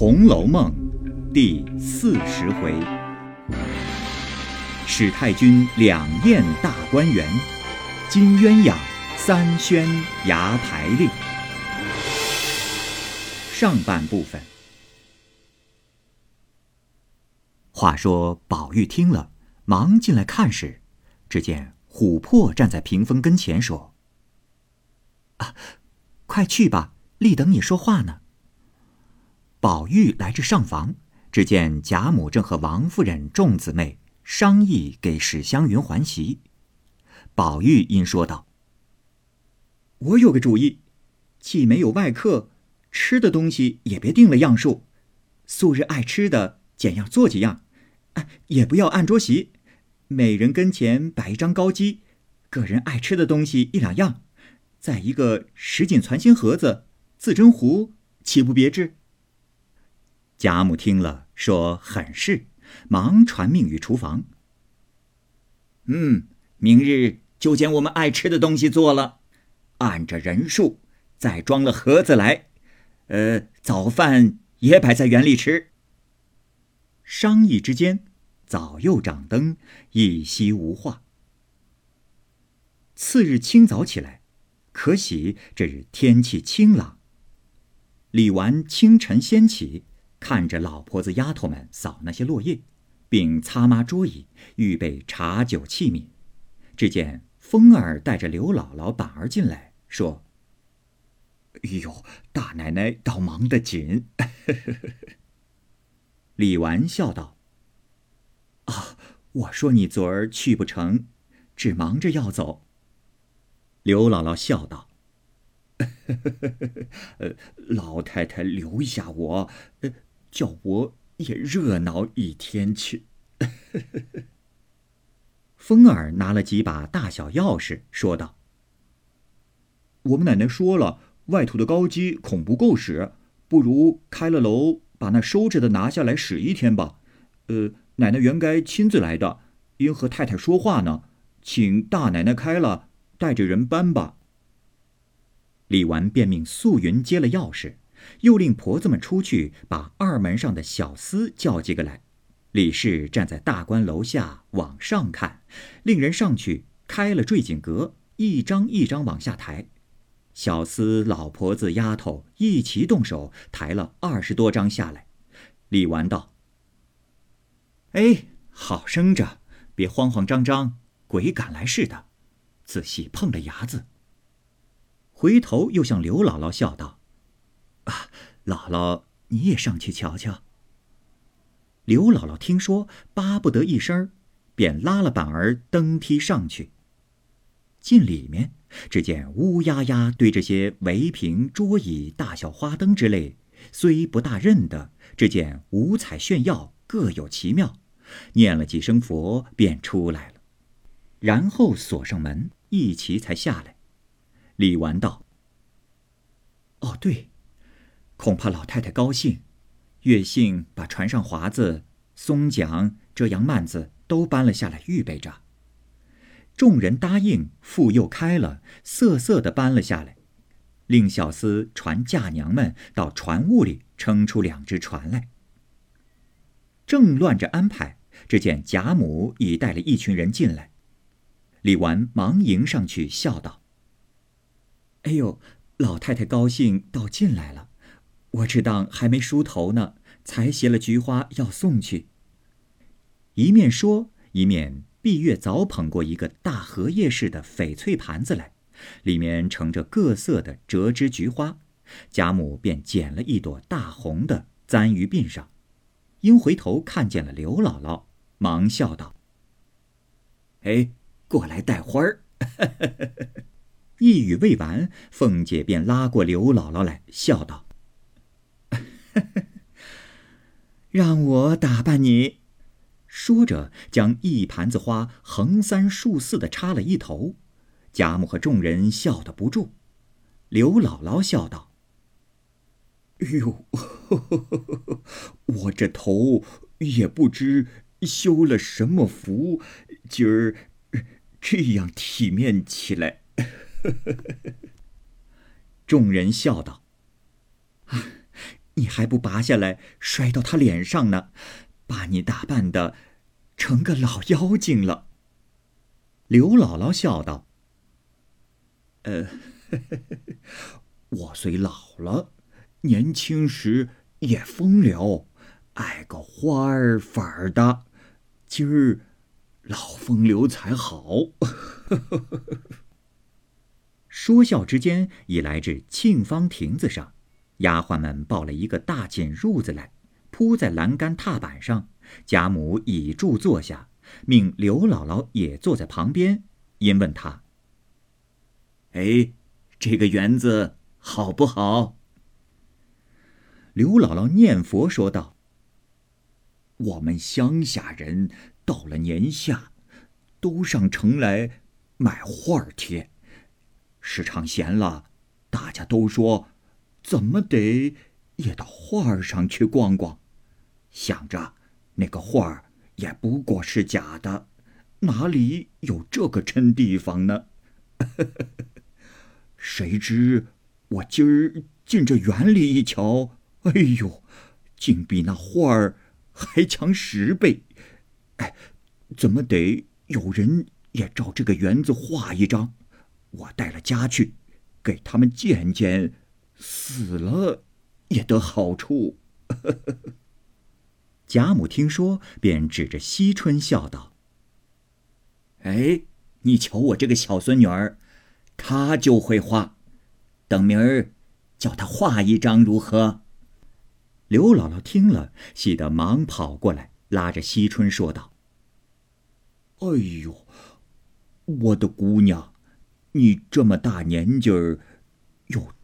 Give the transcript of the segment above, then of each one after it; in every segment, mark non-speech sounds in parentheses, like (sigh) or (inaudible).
红楼梦》第四十回：史太君两宴大观园，金鸳鸯三宣牙牌令。上半部分。话说宝玉听了，忙进来看时，只见琥珀站在屏风跟前说：“啊，快去吧，立等你说话呢。”宝玉来至上房，只见贾母正和王夫人众姊妹商议给史湘云还席。宝玉因说道：“我有个主意，既没有外客，吃的东西也别定了样数，素日爱吃的简样做几样，哎，也不要按桌席，每人跟前摆一张高机，个人爱吃的东西一两样，再一个什锦攒心盒子、自珍壶，岂不别致？”贾母听了，说：“很是。”忙传命于厨房。嗯，明日就将我们爱吃的东西做了，按着人数再装了盒子来。呃，早饭也摆在园里吃。商议之间，早又掌灯，一夕无话。次日清早起来，可喜这日天气清朗。李纨清晨先起。看着老婆子、丫头们扫那些落叶，并擦抹桌椅，预备茶酒器皿。只见风儿带着刘姥姥、板儿进来，说：“哎呦，大奶奶倒忙得紧。(laughs) ”李纨笑道：“啊，我说你昨儿去不成，只忙着要走。(laughs) ”刘姥姥笑道：“呃，老太太留下我。”叫我也热闹一天去。(laughs) 风儿拿了几把大小钥匙，说道：“我们奶奶说了，外头的高机恐不够使，不如开了楼，把那收着的拿下来使一天吧。呃，奶奶原该亲自来的，因和太太说话呢，请大奶奶开了，带着人搬吧。”李纨便命素云接了钥匙。又令婆子们出去，把二门上的小厮叫几个来。李氏站在大观楼下往上看，令人上去开了坠锦阁，一张一张往下抬。小厮、老婆子、丫头一齐动手，抬了二十多张下来。李纨道：“哎，好生着，别慌慌张张，鬼赶来似的。仔细碰了牙子。”回头又向刘姥姥笑道。啊，姥姥，你也上去瞧瞧。刘姥姥听说，巴不得一声，便拉了板儿登梯上去。进里面，只见乌压压堆着些围屏、桌椅、大小花灯之类，虽不大认得，只见五彩炫耀，各有奇妙。念了几声佛，便出来了。然后锁上门，一齐才下来。李纨道：“哦，对。”恐怕老太太高兴，月幸把船上华子、松桨、遮阳幔子都搬了下来，预备着。众人答应，复又开了，瑟瑟的搬了下来，令小厮传嫁娘们到船坞里撑出两只船来。正乱着安排，只见贾母已带了一群人进来，李纨忙迎上去，笑道：“哎呦，老太太高兴到进来了。”我只当还没梳头呢，才携了菊花要送去。一面说，一面碧月早捧过一个大荷叶似的翡翠盘子来，里面盛着各色的折枝菊花。贾母便捡了一朵大红的，簪于鬓上。因回头看见了刘姥姥，忙笑道：“哎，过来带花儿。” (laughs) 一语未完，凤姐便拉过刘姥姥来，笑道。(laughs) 让我打扮你，说着，将一盘子花横三竖四的插了一头。贾母和众人笑得不住。刘姥姥笑道：“哎呦，(laughs) 我这头也不知修了什么福，今儿这样体面起来。(laughs) ”众人笑道。你还不拔下来摔到他脸上呢？把你打扮的成个老妖精了。”刘姥姥笑道：“呃，(laughs) 我虽老了，年轻时也风流，爱个花儿法儿的。今儿老风流才好。(laughs) ”说笑之间，已来至沁芳亭子上，丫鬟们抱了一个大锦褥子来，铺在栏杆踏板上。贾母倚柱坐下，命刘姥姥也坐在旁边，因问他：“哎，这个园子好不好？”刘姥姥念佛说道：“我们乡下人到了年下，都上城来买画贴。”时常闲了，大家都说，怎么得也到画上去逛逛。想着那个画也不过是假的，哪里有这个真地方呢？(laughs) 谁知我今儿进这园里一瞧，哎呦，竟比那画儿还强十倍！哎，怎么得有人也照这个园子画一张？我带了家去，给他们见见，死了也得好处。(laughs) 贾母听说，便指着惜春笑道：“哎，你瞧我这个小孙女儿，她就会画，等明儿叫她画一张如何？”刘姥姥听了，喜得忙跑过来，拉着惜春说道：“哎呦，我的姑娘！”你这么大年纪儿，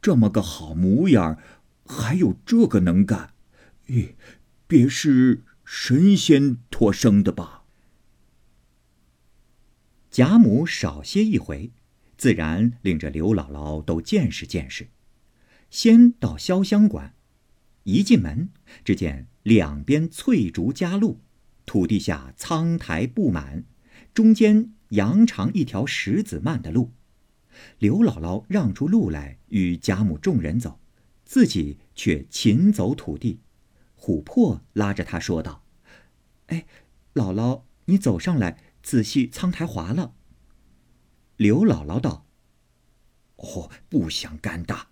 这么个好模样，还有这个能干，咦，别是神仙托生的吧？贾母少歇一回，自然领着刘姥姥都见识见识。先到潇湘馆，一进门，只见两边翠竹夹路，土地下苍苔布满，中间扬长一条石子漫的路。刘姥姥让出路来与贾母众人走，自己却勤走土地。琥珀拉着她说道：“哎，姥姥，你走上来，仔细苍苔滑了。”刘姥姥道：“哦，不想干的，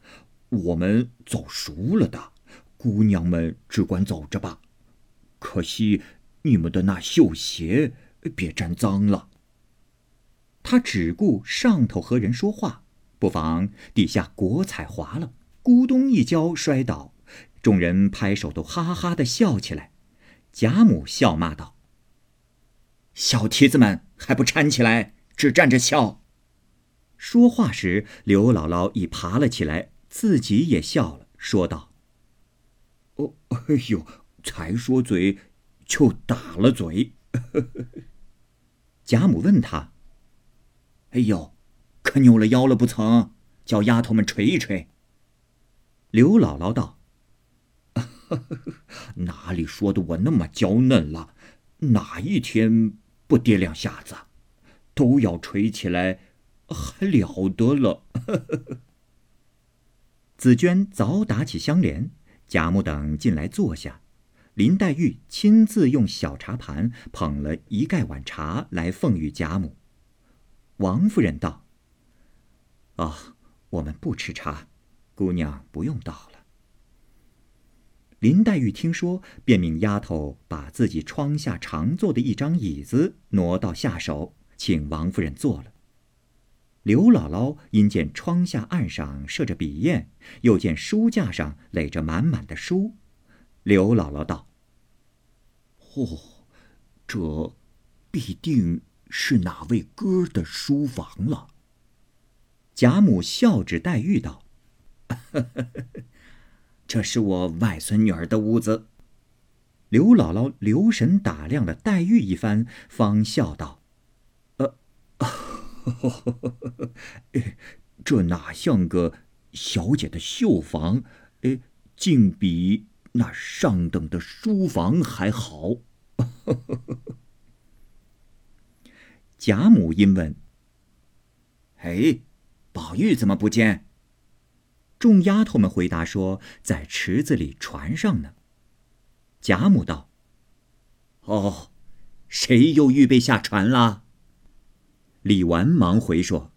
我们走熟了的，姑娘们只管走着吧。可惜你们的那绣鞋，别沾脏了。”他只顾上头和人说话，不妨底下果彩滑了，咕咚一跤摔倒，众人拍手都哈哈的笑起来。贾母笑骂道：“小蹄子们还不搀起来，只站着笑。”说话时，刘姥姥已爬了起来，自己也笑了，说道：“哦，哎呦，才说嘴，就打了嘴。(laughs) ”贾母问他。哎呦，可扭了腰了不曾？叫丫头们捶一捶。刘姥姥道：“哪里说的我那么娇嫩了？哪一天不跌两下子，都要捶起来，还了得了？”紫娟早打起香莲，贾母等进来坐下，林黛玉亲自用小茶盘捧了一盖碗茶来奉与贾母。王夫人道：“啊，我们不吃茶，姑娘不用倒了。”林黛玉听说，便命丫头把自己窗下常坐的一张椅子挪到下手，请王夫人坐了。刘姥姥因见窗下案上设着笔砚，又见书架上垒着满满的书，刘姥姥道：“哦，这必定……”是哪位哥的书房了？贾母笑指黛玉道：“ (laughs) 这是我外孙女儿的屋子。”刘姥姥留神打量了黛玉一番，方笑道：“呃，(laughs) 这哪像个小姐的绣房？哎，竟比那上等的书房还好。”贾母因问：“哎，宝玉怎么不见？”众丫头们回答说：“在池子里，船上呢。”贾母道：“哦，谁又预备下船啦？”李纨忙回说：“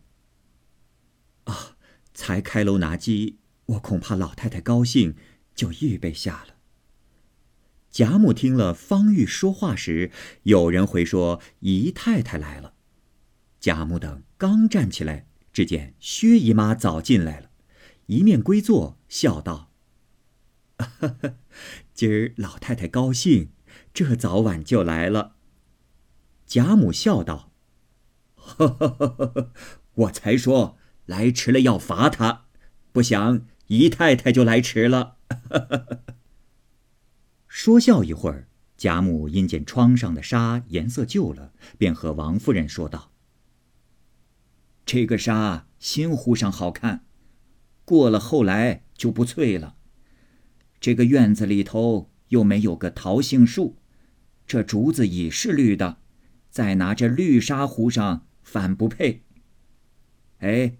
啊，才开楼拿鸡，我恐怕老太太高兴，就预备下了。”贾母听了方玉说话时，有人回说：“姨太太来了。”贾母等刚站起来，只见薛姨妈早进来了。一面归坐，笑道：“ (laughs) 今儿老太太高兴，这早晚就来了。”贾母笑道：“ (laughs) 我才说来迟了要罚他，不想姨太太就来迟了。(laughs) ”说笑一会儿，贾母因见窗上的纱颜色旧了，便和王夫人说道：“这个纱新糊上好看。”过了后来就不翠了。这个院子里头又没有个桃杏树，这竹子已是绿的，再拿这绿纱糊上反不配。哎，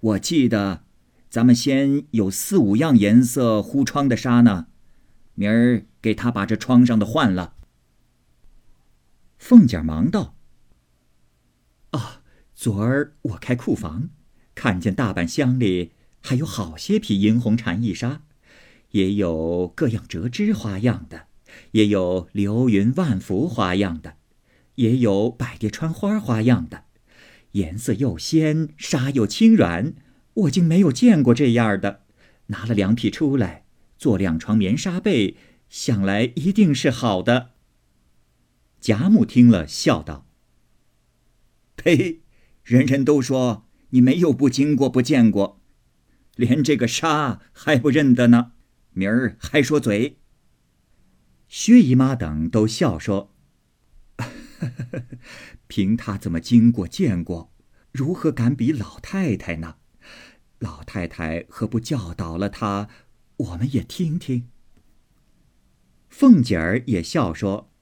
我记得，咱们先有四五样颜色糊窗的纱呢，明儿给他把这窗上的换了。凤姐忙道：“啊，昨儿我开库房，看见大半箱里。”还有好些匹银红蝉翼纱，也有各样折枝花样的，也有流云万福花样的，也有百蝶穿花花样的，颜色又鲜，纱又轻软，我竟没有见过这样的。拿了两匹出来，做两床棉纱被，想来一定是好的。贾母听了，笑道：“呸！人人都说你没有不经过、不见过。”连这个沙还不认得呢，明儿还说嘴。薛姨妈等都笑说：“ (laughs) 凭他怎么经过见过，如何敢比老太太呢？老太太何不教导了他，我们也听听。”凤姐儿也笑说：“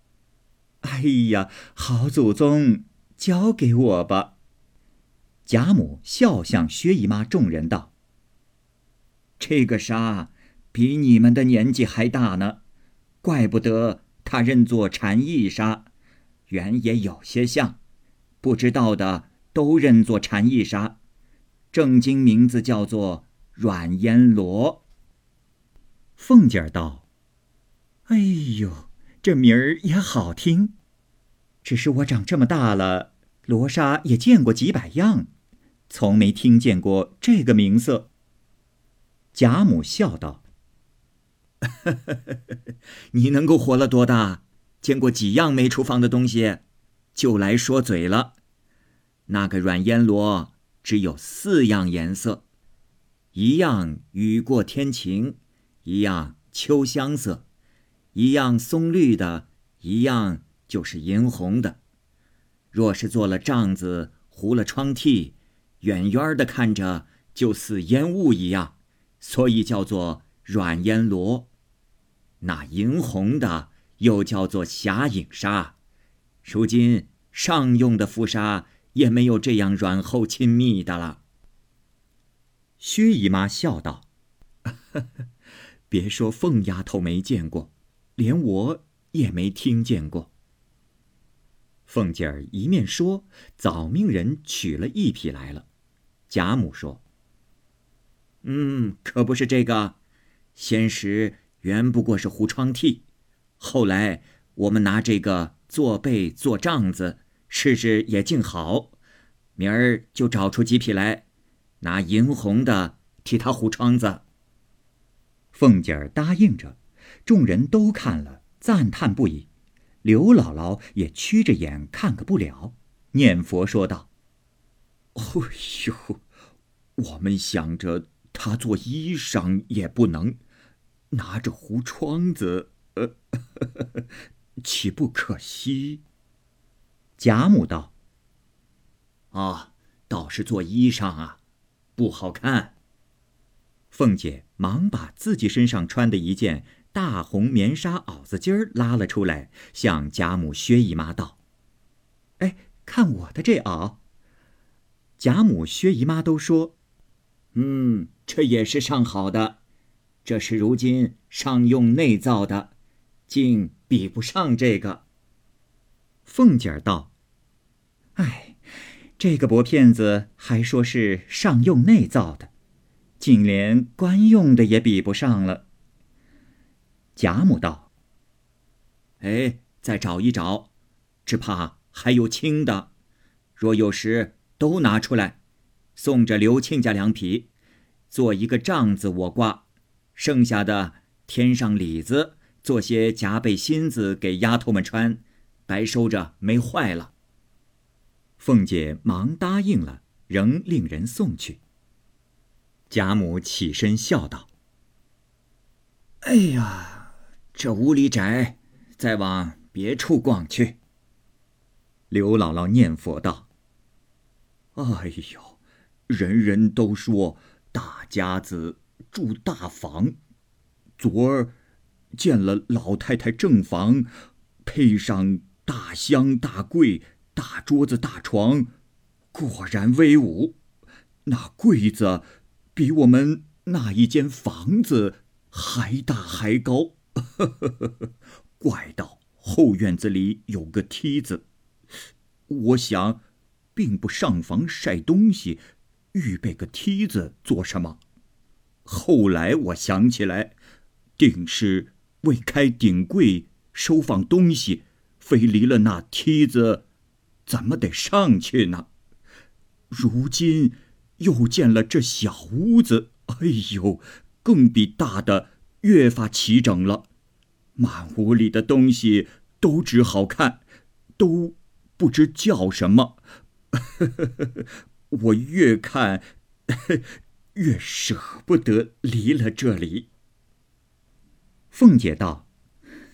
哎呀，好祖宗，交给我吧。”贾母笑向薛姨妈众人道。这个纱比你们的年纪还大呢，怪不得他认作蝉翼纱，原也有些像，不知道的都认作蝉翼纱，正经名字叫做软烟罗。凤姐儿道：“哎呦，这名儿也好听，只是我长这么大了，罗纱也见过几百样，从没听见过这个名色。”贾母笑道：“ (laughs) 你能够活了多大，见过几样没厨房的东西，就来说嘴了。那个软烟罗只有四样颜色，一样雨过天晴，一样秋香色，一样松绿的，一样就是银红的。若是做了帐子，糊了窗屉，远远的看着就似烟雾一样。”所以叫做软烟罗，那银红的又叫做霞影纱。如今上用的拂纱也没有这样软厚亲密的了。薛姨妈笑道：“ (laughs) 别说凤丫头没见过，连我也没听见过。”凤姐儿一面说，早命人取了一匹来了。贾母说。嗯，可不是这个。先时原不过是糊窗屉，后来我们拿这个做被做帐子，试试也竟好。明儿就找出几匹来，拿银红的替他糊窗子。凤姐儿答应着，众人都看了，赞叹不已。刘姥姥也曲着眼看个不了，念佛说道：“哎呦，我们想着。”他做衣裳也不能，拿着糊窗子，呃，呵呵岂不可惜？贾母道：“啊，倒是做衣裳啊，不好看。”凤姐忙把自己身上穿的一件大红棉纱袄子襟儿拉了出来，向贾母、薛姨妈道：“哎，看我的这袄。”贾母、薛姨妈都说。嗯，这也是上好的，这是如今上用内造的，竟比不上这个。凤姐儿道：“哎，这个薄片子还说是上用内造的，竟连官用的也比不上了。”贾母道：“哎，再找一找，只怕还有轻的，若有时都拿出来。”送着刘亲家两匹，做一个帐子我挂，剩下的添上里子，做些夹背芯子给丫头们穿，白收着没坏了。凤姐忙答应了，仍令人送去。贾母起身笑道：“哎呀，这屋里窄，再往别处逛去。”刘姥姥念佛道：“哎呦！”人人都说大家子住大房，昨儿见了老太太正房，配上大箱大柜、大桌子、大床，果然威武。那柜子比我们那一间房子还大还高。(laughs) 怪道后院子里有个梯子，我想并不上房晒东西。预备个梯子做什么？后来我想起来，定是为开顶柜收放东西，非离了那梯子，怎么得上去呢？如今又见了这小屋子，哎呦，更比大的越发齐整了。满屋里的东西都只好看，都不知叫什么。(laughs) 我越看，(laughs) 越舍不得离了这里。凤姐道：“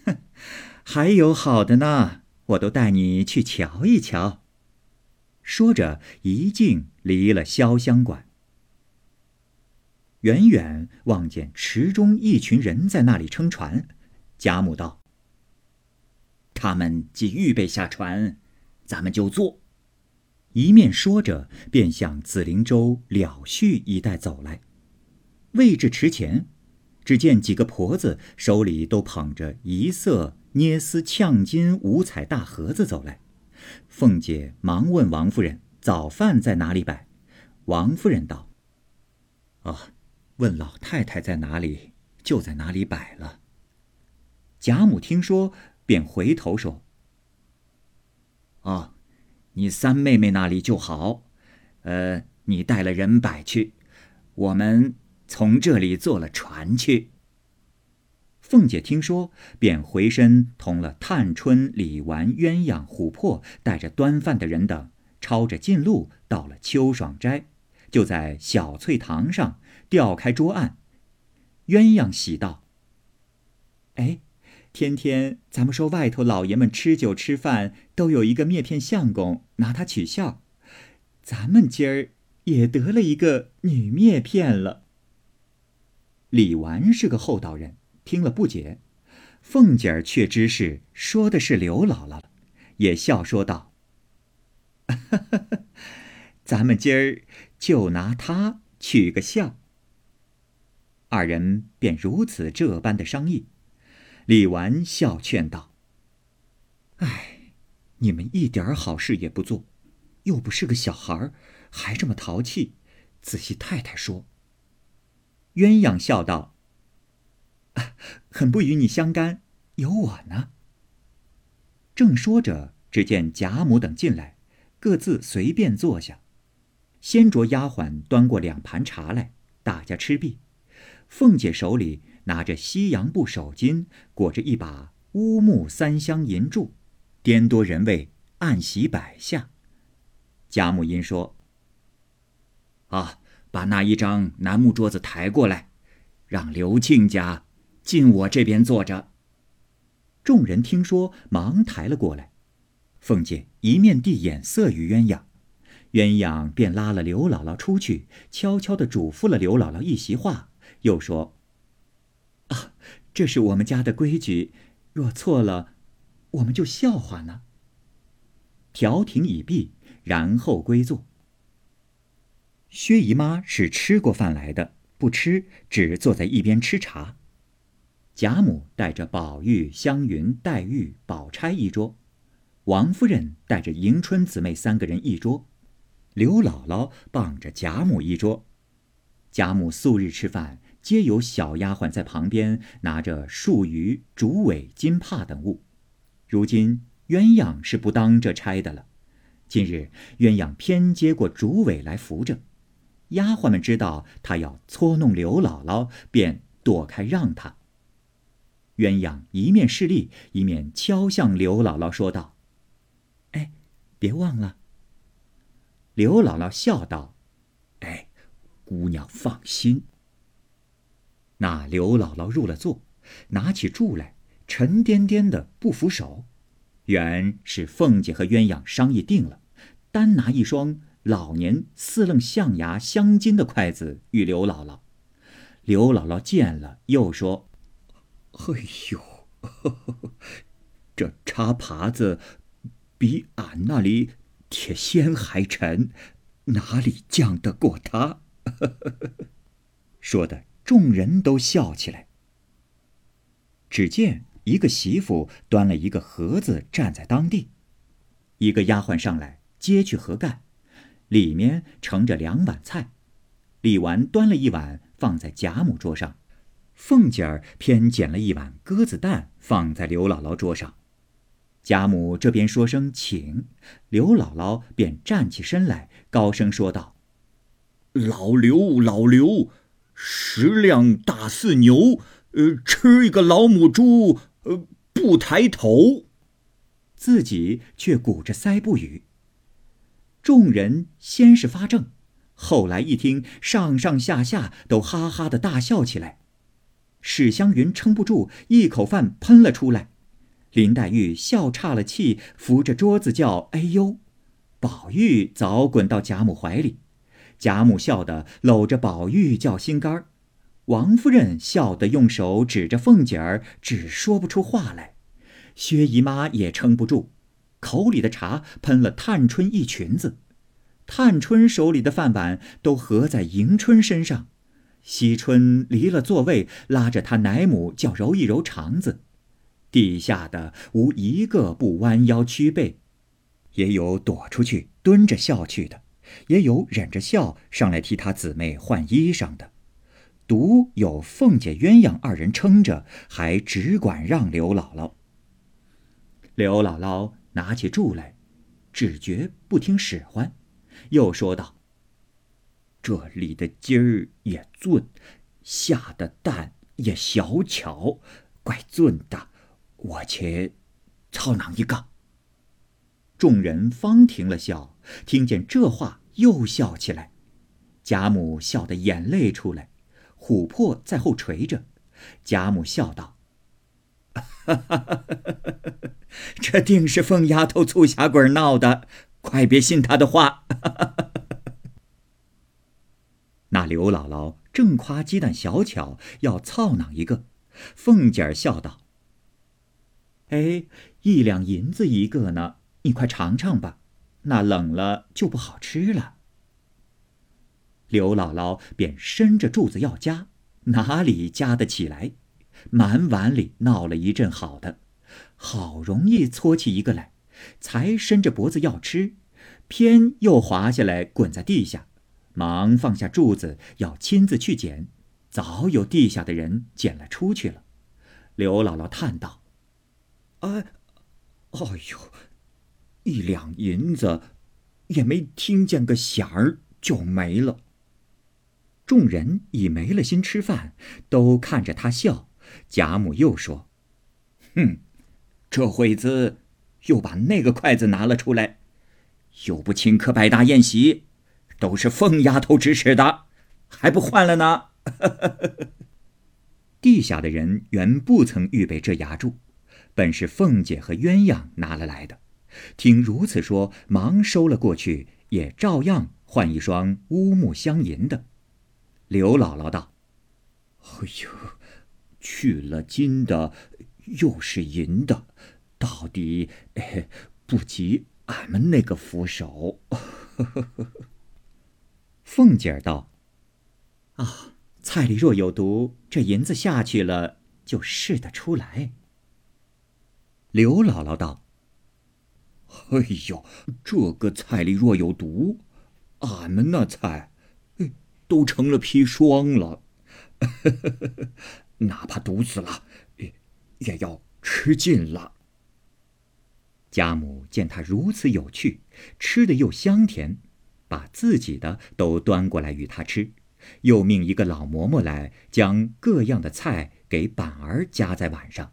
(laughs) 还有好的呢，我都带你去瞧一瞧。”说着，一径离了潇湘馆。远远望见池中一群人在那里撑船，贾母道：“他们既预备下船，咱们就坐。”一面说着，便向紫菱洲了絮一带走来。未至池前，只见几个婆子手里都捧着一色捏丝呛金五彩大盒子走来。凤姐忙问王夫人：“早饭在哪里摆？”王夫人道：“啊，问老太太在哪里，就在哪里摆了。”贾母听说，便回头说：“哦。”你三妹妹那里就好，呃，你带了人摆去，我们从这里坐了船去。凤姐听说，便回身同了探春、李纨、鸳鸯、琥珀，带着端饭的人等，抄着近路到了秋爽斋，就在小翠堂上调开桌案。鸳鸯喜道：“哎。”天天咱们说外头老爷们吃酒吃饭都有一个篾片相公拿他取笑，咱们今儿也得了一个女篾片了。李纨是个厚道人，听了不解，凤姐儿却知是说的是刘姥姥，也笑说道：“哈哈哈咱们今儿就拿她取个笑。”二人便如此这般的商议。李纨笑劝道：“哎，你们一点好事也不做，又不是个小孩还这么淘气。仔细太太说。”鸳鸯笑道：“啊很不与你相干，有我呢。”正说着，只见贾母等进来，各自随便坐下，先着丫鬟端过两盘茶来，大家吃毕。凤姐手里。拿着西洋布手巾，裹着一把乌木三香银柱，颠多人位，按席摆下。贾母因说：“啊，把那一张楠木桌子抬过来，让刘庆家进我这边坐着。”众人听说，忙抬了过来。凤姐一面递眼色于鸳鸯，鸳鸯便拉了刘姥姥出去，悄悄地嘱咐了刘姥姥一席话，又说。啊，这是我们家的规矩，若错了，我们就笑话呢。调停已毕，然后归坐。薛姨妈是吃过饭来的，不吃，只坐在一边吃茶。贾母带着宝玉、湘云、黛玉、宝钗一桌，王夫人带着迎春姊妹三个人一桌，刘姥姥傍着贾母一桌。贾母素日吃饭，皆有小丫鬟在旁边拿着树鱼、竹苇、金帕等物。如今鸳鸯是不当这差的了。今日鸳鸯偏接过竹苇来扶着。丫鬟们知道他要搓弄刘姥姥，便躲开让他。鸳鸯一面示例，一面敲向刘姥姥说道：“哎，别忘了。”刘姥姥笑道：“哎，姑娘放心。”那刘姥姥入了座，拿起箸来，沉甸甸的不扶手。原是凤姐和鸳鸯商议定了，单拿一双。老年四楞象牙镶金的筷子与刘姥姥，刘姥姥见了，又说：“哎呦，这茶耙子比俺那里铁锨还沉，哪里犟得过他？” (laughs) 说的众人都笑起来。只见一个媳妇端了一个盒子站在当地，一个丫鬟上来接去盒盖。里面盛着两碗菜，李纨端了一碗放在贾母桌上，凤姐儿偏捡了一碗鸽子蛋放在刘姥姥桌上。贾母这边说声请，刘姥姥便站起身来，高声说道：“老刘，老刘，食量大似牛，呃，吃一个老母猪，呃，不抬头。”自己却鼓着腮不语。众人先是发怔，后来一听，上上下下都哈哈的大笑起来。史湘云撑不住，一口饭喷了出来。林黛玉笑岔了气，扶着桌子叫：“哎呦！”宝玉早滚到贾母怀里，贾母笑得搂着宝玉叫心肝儿。王夫人笑得用手指着凤姐儿，只说不出话来。薛姨妈也撑不住。口里的茶喷了探春一裙子，探春手里的饭碗都合在迎春身上。惜春离了座位，拉着她奶母叫揉一揉肠子。地下的无一个不弯腰屈背，也有躲出去蹲着笑去的，也有忍着笑上来替他姊妹换衣裳的。独有凤姐、鸳鸯二人撑着，还只管让刘姥姥。刘姥姥。拿起箸来，只觉不听使唤，又说道：“这里的鸡儿也俊，下的蛋也小巧，怪俊的。我且操囊一个。”众人方停了笑，听见这话又笑起来。贾母笑得眼泪出来，琥珀在后垂着。贾母笑道：“哈哈哈！”这定是凤丫头醋瞎鬼闹的，快别信她的话。(laughs) 那刘姥姥正夸鸡蛋小巧，要操囊一个。凤姐儿笑道：“哎，一两银子一个呢，你快尝尝吧。那冷了就不好吃了。”刘姥姥便伸着柱子要夹，哪里夹得起来？满碗里闹了一阵好的。好容易搓起一个来，才伸着脖子要吃，偏又滑下来滚在地下，忙放下柱子要亲自去捡，早有地下的人捡了出去了。刘姥姥叹道：“哎，哎呦，一两银子，也没听见个响儿就没了。”众人已没了心吃饭，都看着他笑。贾母又说：“哼。”这会子又把那个筷子拿了出来，又不请客摆大宴席，都是凤丫头指使的，还不换了呢？(laughs) 地下的人原不曾预备这牙柱，本是凤姐和鸳鸯拿了来的。听如此说，忙收了过去，也照样换一双乌木镶银的。刘姥姥道：“哎呦，去了金的。”又是银的，到底不及俺们那个扶手。(laughs) 凤姐儿道：“啊，菜里若有毒，这银子下去了就试得出来。”刘姥姥道：“哎呦，这个菜里若有毒，俺们那菜，都成了砒霜了。(laughs) 哪怕毒死了，也要吃尽了。”家母见他如此有趣，吃的又香甜，把自己的都端过来与他吃，又命一个老嬷嬷来将各样的菜给板儿夹在碗上。